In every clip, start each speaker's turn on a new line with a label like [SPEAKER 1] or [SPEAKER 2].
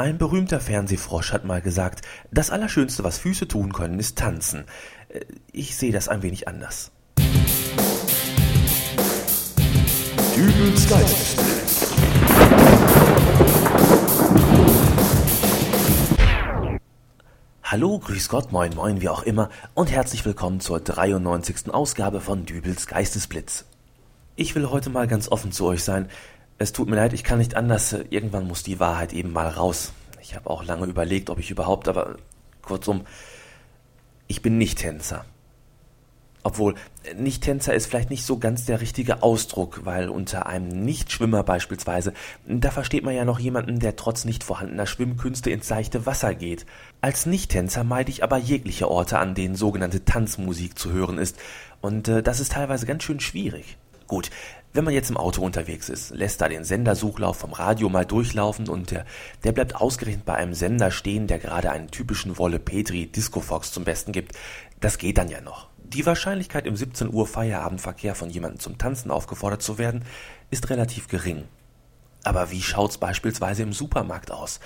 [SPEAKER 1] Ein berühmter Fernsehfrosch hat mal gesagt, das Allerschönste, was Füße tun können, ist tanzen. Äh, ich sehe das ein wenig anders. Dübels Geistesblitz. Hallo, grüß Gott, moin, moin, wie auch immer und herzlich willkommen zur 93. Ausgabe von Dübels Geistesblitz. Ich will heute mal ganz offen zu euch sein. Es tut mir leid, ich kann nicht anders. Irgendwann muss die Wahrheit eben mal raus. Ich habe auch lange überlegt, ob ich überhaupt, aber kurzum, ich bin nicht Tänzer. Obwohl, Nicht-Tänzer ist vielleicht nicht so ganz der richtige Ausdruck, weil unter einem Nichtschwimmer beispielsweise, da versteht man ja noch jemanden, der trotz nicht vorhandener Schwimmkünste ins seichte Wasser geht. Als Nicht-Tänzer meide ich aber jegliche Orte, an denen sogenannte Tanzmusik zu hören ist. Und äh, das ist teilweise ganz schön schwierig. Gut, wenn man jetzt im Auto unterwegs ist, lässt da den Sendersuchlauf vom Radio mal durchlaufen und der, der bleibt ausgerechnet bei einem Sender stehen, der gerade einen typischen Wolle Petri Disco Fox zum Besten gibt. Das geht dann ja noch. Die Wahrscheinlichkeit, im 17 Uhr Feierabendverkehr von jemandem zum Tanzen aufgefordert zu werden, ist relativ gering. Aber wie schaut's beispielsweise im Supermarkt aus?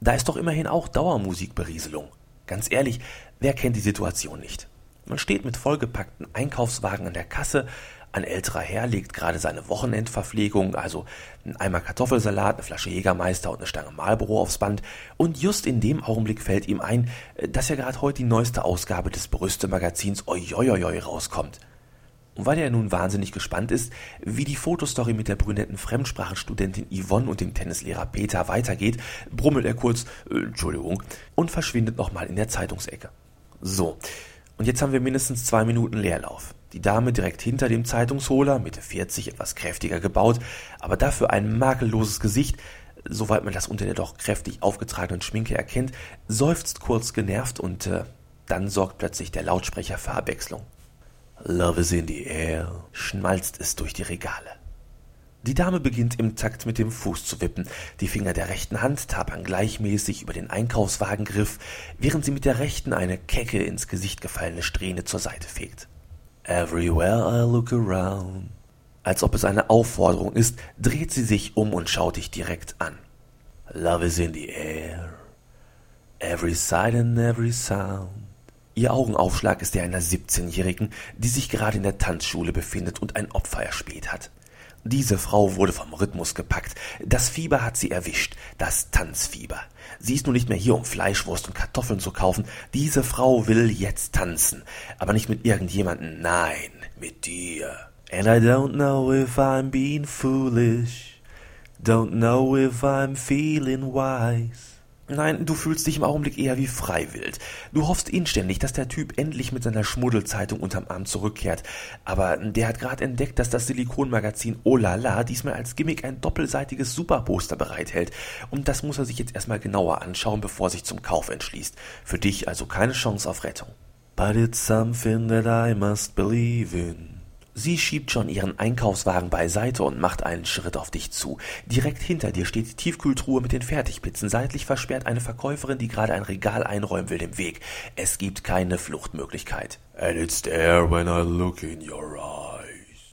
[SPEAKER 1] Da ist doch immerhin auch Dauermusikberieselung. Ganz ehrlich, wer kennt die Situation nicht? Man steht mit vollgepackten Einkaufswagen an der Kasse, ein älterer Herr legt gerade seine Wochenendverpflegung, also ein Eimer Kartoffelsalat, eine Flasche Jägermeister und eine Stange Marlboro aufs Band, und just in dem Augenblick fällt ihm ein, dass ja gerade heute die neueste Ausgabe des Brüste-Magazins Oioioioi rauskommt. Und weil er nun wahnsinnig gespannt ist, wie die Fotostory mit der brünetten Fremdsprachenstudentin Yvonne und dem Tennislehrer Peter weitergeht, brummelt er kurz, äh, Entschuldigung, und verschwindet nochmal in der Zeitungsecke. So, und jetzt haben wir mindestens zwei Minuten Leerlauf. Die Dame direkt hinter dem Zeitungsholer, Mitte 40, etwas kräftiger gebaut, aber dafür ein makelloses Gesicht, soweit man das unter der doch kräftig aufgetragenen Schminke erkennt, seufzt kurz genervt und äh, dann sorgt plötzlich der Lautsprecher für Abwechslung. Love is in the air, schmalzt es durch die Regale. Die Dame beginnt im Takt mit dem Fuß zu wippen. Die Finger der rechten Hand tapern gleichmäßig über den Einkaufswagengriff, während sie mit der rechten eine kecke ins Gesicht gefallene Strähne zur Seite fegt. Everywhere I look around. Als ob es eine Aufforderung ist, dreht sie sich um und schaut dich direkt an. Love is in the air. Every sight and every sound. Ihr Augenaufschlag ist der einer 17-Jährigen, die sich gerade in der Tanzschule befindet und ein Opfer erspäht hat. Diese Frau wurde vom Rhythmus gepackt. Das Fieber hat sie erwischt, das Tanzfieber. Sie ist nun nicht mehr hier, um Fleischwurst und Kartoffeln zu kaufen. Diese Frau will jetzt tanzen, aber nicht mit irgendjemanden, nein, mit dir. And I don't know if I'm being foolish, don't know if I'm feeling wise. Nein, du fühlst dich im Augenblick eher wie freiwillig. Du hoffst inständig, dass der Typ endlich mit seiner Schmuddelzeitung unterm Arm zurückkehrt. Aber der hat gerade entdeckt, dass das Silikonmagazin Oh la la diesmal als Gimmick ein doppelseitiges Superposter bereithält. Und das muss er sich jetzt erstmal genauer anschauen, bevor er sich zum Kauf entschließt. Für dich also keine Chance auf Rettung. But it's something that I must believe in. Sie schiebt schon ihren Einkaufswagen beiseite und macht einen Schritt auf dich zu. Direkt hinter dir steht die Tiefkühltruhe mit den Fertigpizzen. Seitlich versperrt eine Verkäuferin, die gerade ein Regal einräumen will, den Weg. Es gibt keine Fluchtmöglichkeit. And it's there when I look in your eyes.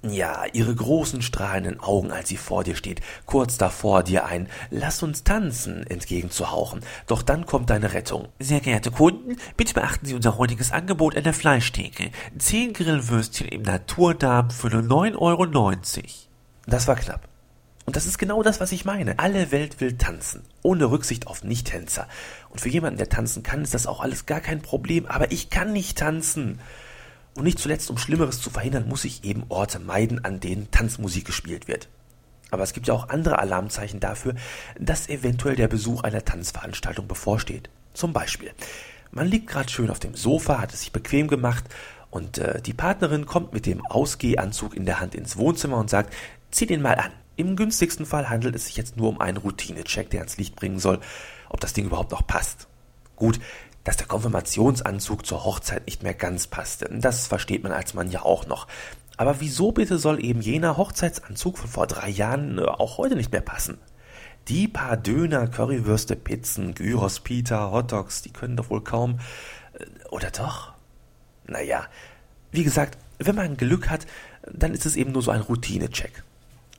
[SPEAKER 1] Ja, ihre großen strahlenden Augen, als sie vor dir steht, kurz davor, dir ein Lass uns tanzen entgegenzuhauchen. Doch dann kommt deine Rettung.
[SPEAKER 2] Sehr geehrte Kunden, bitte beachten Sie unser heutiges Angebot an der Fleischtheke. Zehn Grillwürstchen im Naturdarm für nur 9,90 Euro.
[SPEAKER 1] Das war knapp. Und das ist genau das, was ich meine. Alle Welt will tanzen, ohne Rücksicht auf Nichttänzer. Und für jemanden, der tanzen kann, ist das auch alles gar kein Problem. Aber ich kann nicht tanzen. Und nicht zuletzt, um Schlimmeres zu verhindern, muss ich eben Orte meiden, an denen Tanzmusik gespielt wird. Aber es gibt ja auch andere Alarmzeichen dafür, dass eventuell der Besuch einer Tanzveranstaltung bevorsteht. Zum Beispiel, man liegt gerade schön auf dem Sofa, hat es sich bequem gemacht und äh, die Partnerin kommt mit dem Ausgehanzug in der Hand ins Wohnzimmer und sagt, zieh den mal an. Im günstigsten Fall handelt es sich jetzt nur um einen Routinecheck, der ans Licht bringen soll, ob das Ding überhaupt noch passt. Gut, dass der Konfirmationsanzug zur Hochzeit nicht mehr ganz passte. Das versteht man als Mann ja auch noch. Aber wieso bitte soll eben jener Hochzeitsanzug von vor drei Jahren äh, auch heute nicht mehr passen? Die paar Döner, Currywürste, Pizzen, Gyros, Pita, Hotdogs, die können doch wohl kaum. Äh, oder doch? Naja, wie gesagt, wenn man Glück hat, dann ist es eben nur so ein Routinecheck.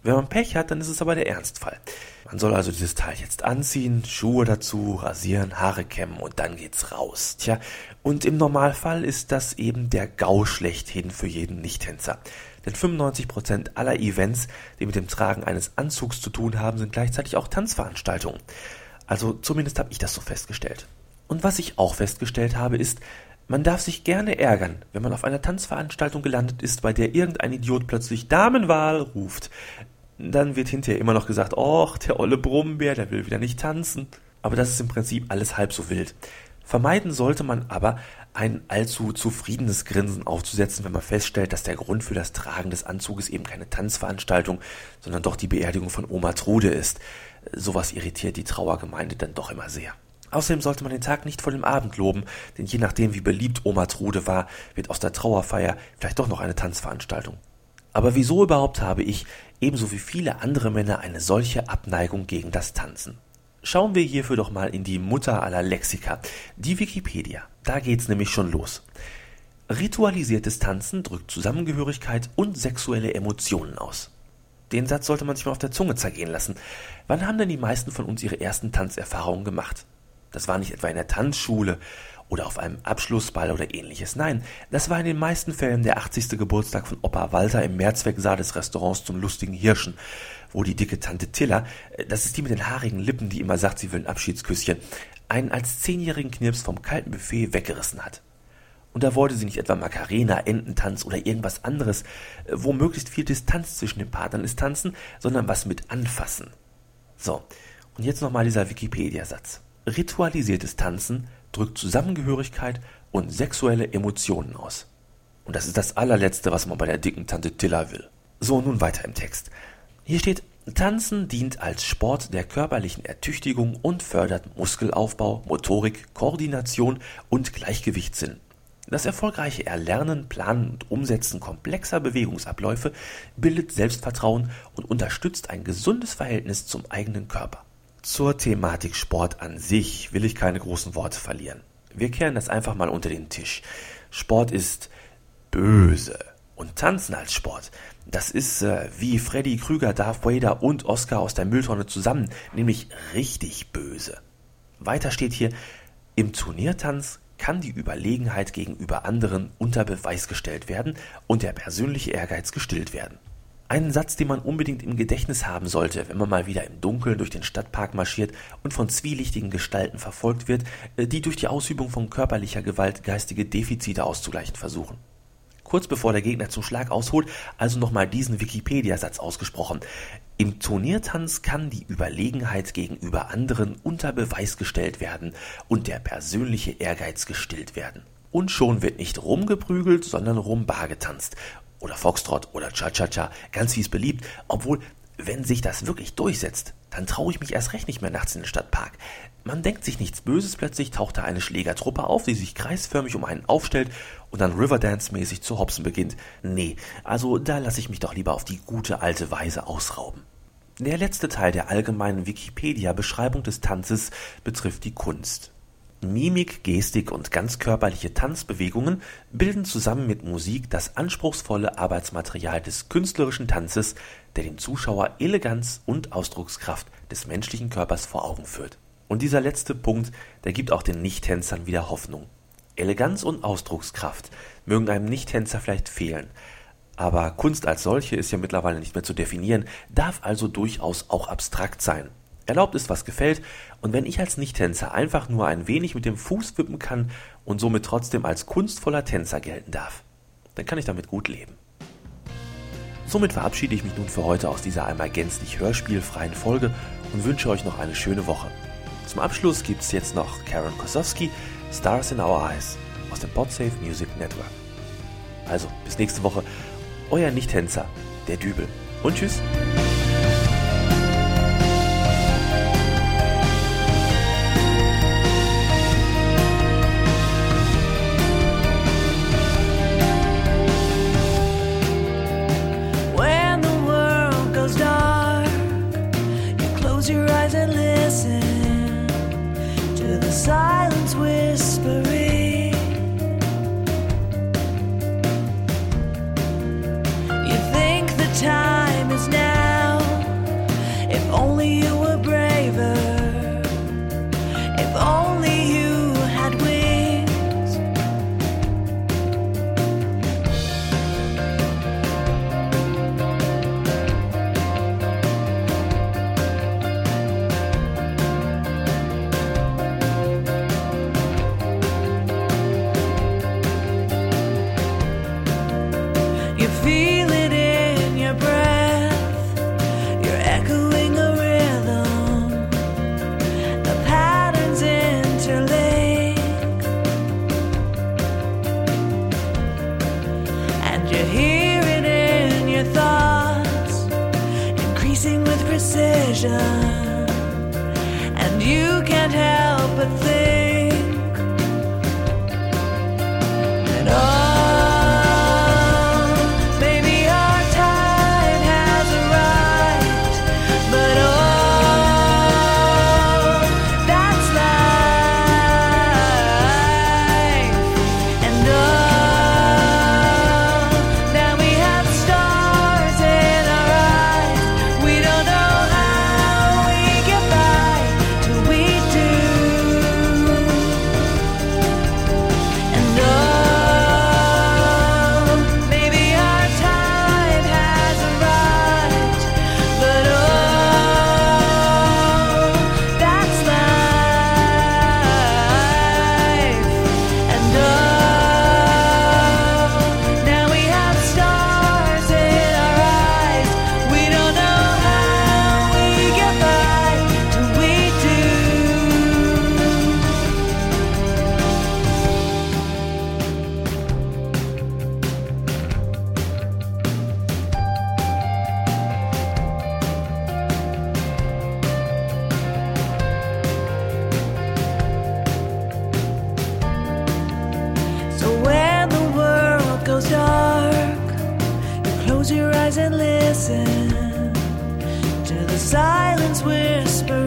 [SPEAKER 1] Wenn man Pech hat, dann ist es aber der Ernstfall. Man soll also dieses Teil jetzt anziehen, Schuhe dazu, rasieren, Haare kämmen und dann geht's raus. Tja, und im Normalfall ist das eben der GAU schlechthin für jeden Nichttänzer. Denn 95% aller Events, die mit dem Tragen eines Anzugs zu tun haben, sind gleichzeitig auch Tanzveranstaltungen. Also zumindest habe ich das so festgestellt. Und was ich auch festgestellt habe, ist, man darf sich gerne ärgern, wenn man auf einer Tanzveranstaltung gelandet ist, bei der irgendein Idiot plötzlich Damenwahl ruft. Dann wird hinterher immer noch gesagt, och, der olle Brummbär, der will wieder nicht tanzen. Aber das ist im Prinzip alles halb so wild. Vermeiden sollte man aber, ein allzu zufriedenes Grinsen aufzusetzen, wenn man feststellt, dass der Grund für das Tragen des Anzuges eben keine Tanzveranstaltung, sondern doch die Beerdigung von Oma Trude ist. Sowas irritiert die Trauergemeinde dann doch immer sehr. Außerdem sollte man den Tag nicht vor dem Abend loben, denn je nachdem, wie beliebt Oma Trude war, wird aus der Trauerfeier vielleicht doch noch eine Tanzveranstaltung. Aber wieso überhaupt habe ich, ebenso wie viele andere Männer, eine solche Abneigung gegen das Tanzen? Schauen wir hierfür doch mal in die Mutter aller Lexika, die Wikipedia. Da geht's nämlich schon los. Ritualisiertes Tanzen drückt Zusammengehörigkeit und sexuelle Emotionen aus. Den Satz sollte man sich mal auf der Zunge zergehen lassen. Wann haben denn die meisten von uns ihre ersten Tanzerfahrungen gemacht? Das war nicht etwa in der Tanzschule oder auf einem Abschlussball oder ähnliches. Nein, das war in den meisten Fällen der 80. Geburtstag von Opa Walter im Mehrzwecksaal des Restaurants zum lustigen Hirschen, wo die dicke Tante Tilla, äh, das ist die mit den haarigen Lippen, die immer sagt, sie will ein Abschiedsküsschen, einen als zehnjährigen Knirps vom kalten Buffet weggerissen hat. Und da wollte sie nicht etwa Macarena, Ententanz oder irgendwas anderes, äh, wo möglichst viel Distanz zwischen den Partnern ist tanzen, sondern was mit anfassen. So, und jetzt nochmal dieser Wikipedia-Satz. Ritualisiertes Tanzen drückt Zusammengehörigkeit und sexuelle Emotionen aus. Und das ist das allerletzte, was man bei der dicken Tante Tilla will. So, nun weiter im Text. Hier steht, Tanzen dient als Sport der körperlichen Ertüchtigung und fördert Muskelaufbau, Motorik, Koordination und Gleichgewichtssinn. Das erfolgreiche Erlernen, Planen und Umsetzen komplexer Bewegungsabläufe bildet Selbstvertrauen und unterstützt ein gesundes Verhältnis zum eigenen Körper. Zur Thematik Sport an sich will ich keine großen Worte verlieren. Wir kehren das einfach mal unter den Tisch. Sport ist böse. Und Tanzen als Sport, das ist äh, wie Freddy Krüger, Darth Vader und Oscar aus der Mülltonne zusammen, nämlich richtig böse. Weiter steht hier, im Turniertanz kann die Überlegenheit gegenüber anderen unter Beweis gestellt werden und der persönliche Ehrgeiz gestillt werden. Einen Satz, den man unbedingt im Gedächtnis haben sollte, wenn man mal wieder im Dunkeln durch den Stadtpark marschiert und von zwielichtigen Gestalten verfolgt wird, äh, die durch die Ausübung von körperlicher Gewalt geistige Defizite auszugleichen versuchen. Kurz bevor der Gegner zum Schlag ausholt, also nochmal diesen Wikipedia-Satz ausgesprochen. Im Turniertanz kann die Überlegenheit gegenüber anderen unter Beweis gestellt werden und der persönliche Ehrgeiz gestillt werden. Und schon wird nicht rumgeprügelt, sondern rumbar getanzt oder Foxtrot oder Cha-Cha-Cha, ganz wie es beliebt, obwohl, wenn sich das wirklich durchsetzt, dann traue ich mich erst recht nicht mehr nachts in den Stadtpark. Man denkt sich nichts Böses, plötzlich taucht da eine Schlägertruppe auf, die sich kreisförmig um einen aufstellt und dann Riverdance-mäßig zu hopsen beginnt. Nee, also da lasse ich mich doch lieber auf die gute alte Weise ausrauben. Der letzte Teil der allgemeinen Wikipedia-Beschreibung des Tanzes betrifft die Kunst. Mimik, Gestik und ganzkörperliche Tanzbewegungen bilden zusammen mit Musik das anspruchsvolle Arbeitsmaterial des künstlerischen Tanzes, der dem Zuschauer Eleganz und Ausdruckskraft des menschlichen Körpers vor Augen führt. Und dieser letzte Punkt, der gibt auch den Nichttänzern wieder Hoffnung. Eleganz und Ausdruckskraft mögen einem Nichttänzer vielleicht fehlen, aber Kunst als solche ist ja mittlerweile nicht mehr zu definieren, darf also durchaus auch abstrakt sein. Erlaubt ist, was gefällt, und wenn ich als Nichttänzer einfach nur ein wenig mit dem Fuß wippen kann und somit trotzdem als kunstvoller Tänzer gelten darf, dann kann ich damit gut leben. Somit verabschiede ich mich nun für heute aus dieser einmal gänzlich hörspielfreien Folge und wünsche euch noch eine schöne Woche. Zum Abschluss gibt es jetzt noch Karen Kosowski, Stars in Our Eyes aus dem Podsafe Music Network. Also, bis nächste Woche, euer Nichttänzer, der Dübel. Und tschüss!
[SPEAKER 3] peace. Close your eyes and listen to the silence whisper.